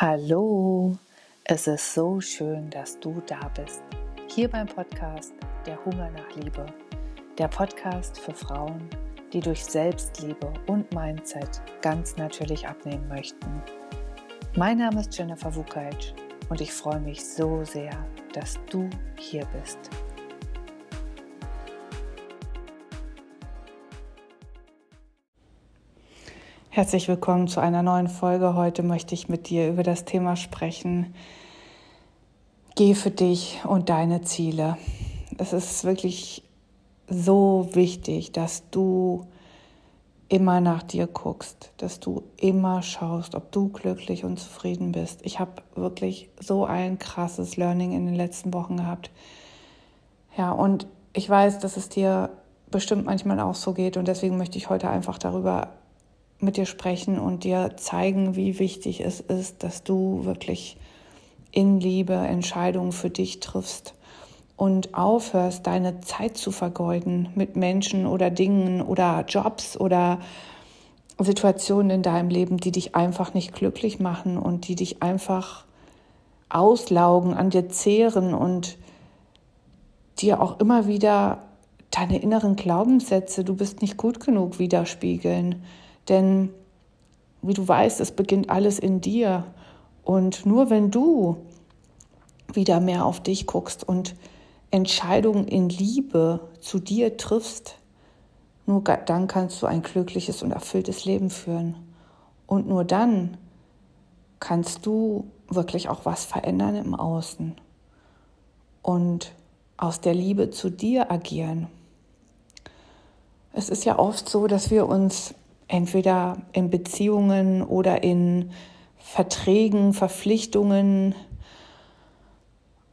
Hallo, es ist so schön, dass du da bist. Hier beim Podcast Der Hunger nach Liebe. Der Podcast für Frauen, die durch Selbstliebe und Mindset ganz natürlich abnehmen möchten. Mein Name ist Jennifer Vukac und ich freue mich so sehr, dass du hier bist. Herzlich willkommen zu einer neuen Folge. Heute möchte ich mit dir über das Thema sprechen. Geh für dich und deine Ziele. Es ist wirklich so wichtig, dass du immer nach dir guckst, dass du immer schaust, ob du glücklich und zufrieden bist. Ich habe wirklich so ein krasses Learning in den letzten Wochen gehabt. Ja, und ich weiß, dass es dir bestimmt manchmal auch so geht und deswegen möchte ich heute einfach darüber mit dir sprechen und dir zeigen, wie wichtig es ist, dass du wirklich in Liebe Entscheidungen für dich triffst und aufhörst, deine Zeit zu vergeuden mit Menschen oder Dingen oder Jobs oder Situationen in deinem Leben, die dich einfach nicht glücklich machen und die dich einfach auslaugen, an dir zehren und dir auch immer wieder deine inneren Glaubenssätze, du bist nicht gut genug, widerspiegeln. Denn wie du weißt, es beginnt alles in dir. Und nur wenn du wieder mehr auf dich guckst und Entscheidungen in Liebe zu dir triffst, nur dann kannst du ein glückliches und erfülltes Leben führen. Und nur dann kannst du wirklich auch was verändern im Außen und aus der Liebe zu dir agieren. Es ist ja oft so, dass wir uns entweder in Beziehungen oder in Verträgen, Verpflichtungen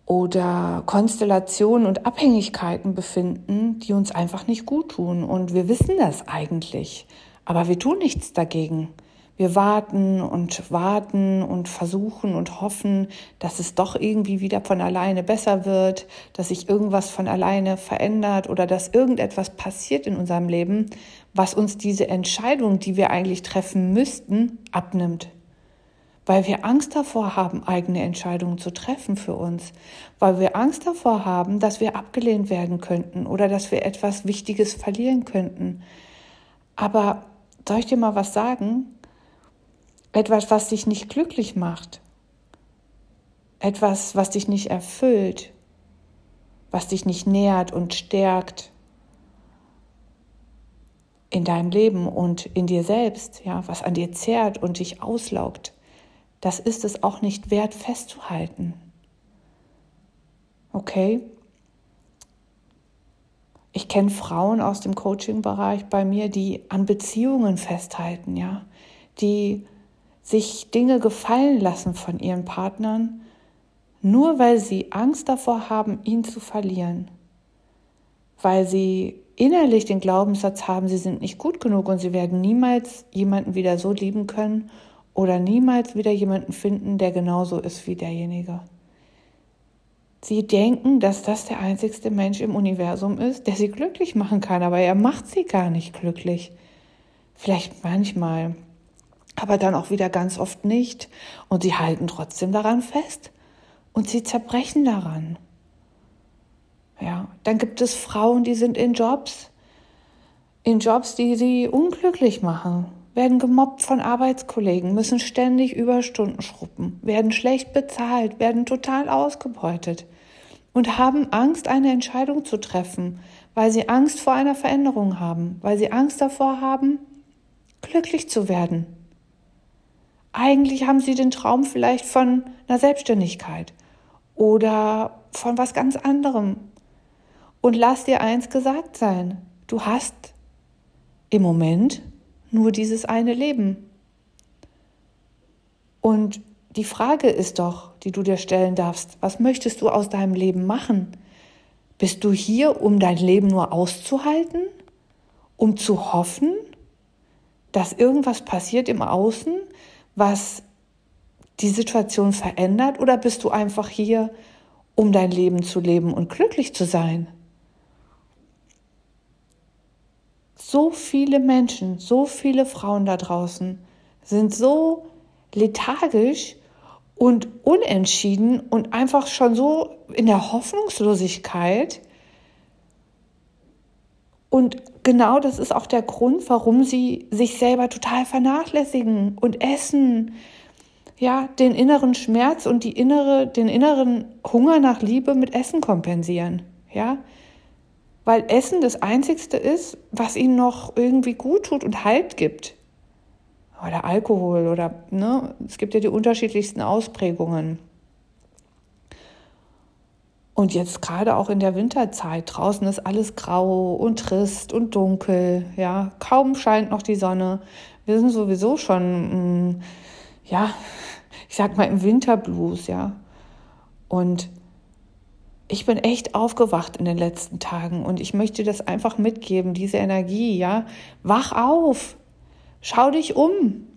oder Konstellationen und Abhängigkeiten befinden, die uns einfach nicht gut tun. Und wir wissen das eigentlich, aber wir tun nichts dagegen. Wir warten und warten und versuchen und hoffen, dass es doch irgendwie wieder von alleine besser wird, dass sich irgendwas von alleine verändert oder dass irgendetwas passiert in unserem Leben, was uns diese Entscheidung, die wir eigentlich treffen müssten, abnimmt. Weil wir Angst davor haben, eigene Entscheidungen zu treffen für uns. Weil wir Angst davor haben, dass wir abgelehnt werden könnten oder dass wir etwas Wichtiges verlieren könnten. Aber soll ich dir mal was sagen? Etwas, was dich nicht glücklich macht, etwas, was dich nicht erfüllt, was dich nicht nährt und stärkt. In deinem Leben und in dir selbst, ja, was an dir zehrt und dich auslaugt, das ist es auch nicht wert festzuhalten. Okay? Ich kenne Frauen aus dem Coaching-Bereich bei mir, die an Beziehungen festhalten, ja, die sich Dinge gefallen lassen von ihren Partnern, nur weil sie Angst davor haben, ihn zu verlieren, weil sie innerlich den Glaubenssatz haben, sie sind nicht gut genug und sie werden niemals jemanden wieder so lieben können oder niemals wieder jemanden finden, der genauso ist wie derjenige. Sie denken, dass das der einzigste Mensch im Universum ist, der sie glücklich machen kann, aber er macht sie gar nicht glücklich. Vielleicht manchmal, aber dann auch wieder ganz oft nicht. Und sie halten trotzdem daran fest und sie zerbrechen daran. Ja, dann gibt es Frauen, die sind in Jobs, in Jobs, die sie unglücklich machen, werden gemobbt von Arbeitskollegen, müssen ständig Überstunden schruppen, werden schlecht bezahlt, werden total ausgebeutet und haben Angst, eine Entscheidung zu treffen, weil sie Angst vor einer Veränderung haben, weil sie Angst davor haben, glücklich zu werden. Eigentlich haben sie den Traum vielleicht von einer Selbstständigkeit oder von was ganz anderem. Und lass dir eins gesagt sein, du hast im Moment nur dieses eine Leben. Und die Frage ist doch, die du dir stellen darfst, was möchtest du aus deinem Leben machen? Bist du hier, um dein Leben nur auszuhalten? Um zu hoffen, dass irgendwas passiert im Außen, was die Situation verändert oder bist du einfach hier, um dein Leben zu leben und glücklich zu sein? So viele Menschen, so viele Frauen da draußen sind so lethargisch und unentschieden und einfach schon so in der Hoffnungslosigkeit. Und genau das ist auch der Grund, warum sie sich selber total vernachlässigen und essen. Ja, den inneren Schmerz und die innere, den inneren Hunger nach Liebe mit Essen kompensieren. Ja, weil Essen das Einzigste ist, was ihnen noch irgendwie gut tut und Halt gibt oder Alkohol oder ne, es gibt ja die unterschiedlichsten Ausprägungen. Und jetzt gerade auch in der Winterzeit, draußen ist alles grau und trist und dunkel, ja, kaum scheint noch die Sonne. Wir sind sowieso schon, mh, mm, ja, ich sag mal im Winterblues, ja. Und ich bin echt aufgewacht in den letzten Tagen und ich möchte das einfach mitgeben, diese Energie, ja. Wach auf, Schau dich um.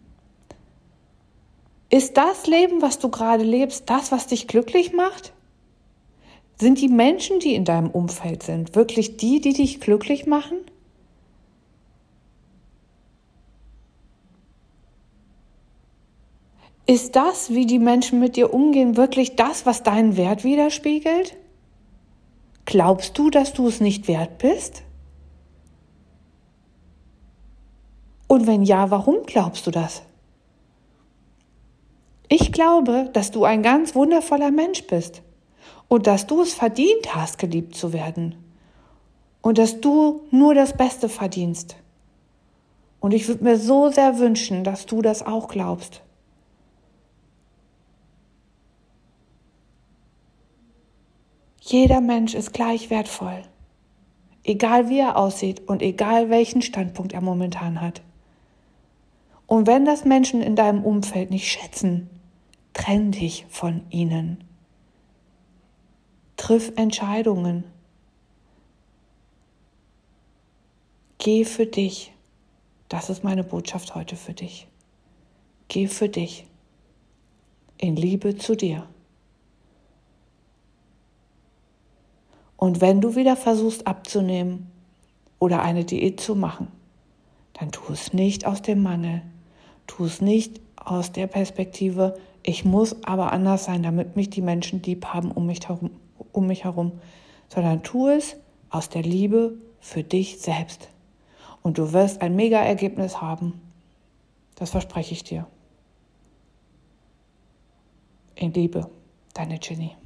Ist das Leben, was du gerade lebst, das, was dich glücklich macht? Sind die Menschen, die in deinem Umfeld sind, wirklich die, die dich glücklich machen? Ist das, wie die Menschen mit dir umgehen, wirklich das, was deinen Wert widerspiegelt? Glaubst du, dass du es nicht wert bist? Und wenn ja, warum glaubst du das? Ich glaube, dass du ein ganz wundervoller Mensch bist und dass du es verdient hast, geliebt zu werden und dass du nur das Beste verdienst. Und ich würde mir so sehr wünschen, dass du das auch glaubst. Jeder Mensch ist gleich wertvoll, egal wie er aussieht und egal welchen Standpunkt er momentan hat. Und wenn das Menschen in deinem Umfeld nicht schätzen, trenn dich von ihnen. Triff Entscheidungen. Geh für dich. Das ist meine Botschaft heute für dich. Geh für dich. In Liebe zu dir. Und wenn du wieder versuchst abzunehmen oder eine Diät zu machen, dann tu es nicht aus dem Mangel, Tu es nicht aus der Perspektive, ich muss aber anders sein, damit mich die Menschen lieb haben um mich herum, um mich herum, sondern tu es aus der Liebe für dich selbst. Und du wirst ein mega Ergebnis haben. Das verspreche ich dir. In Liebe, deine Jenny.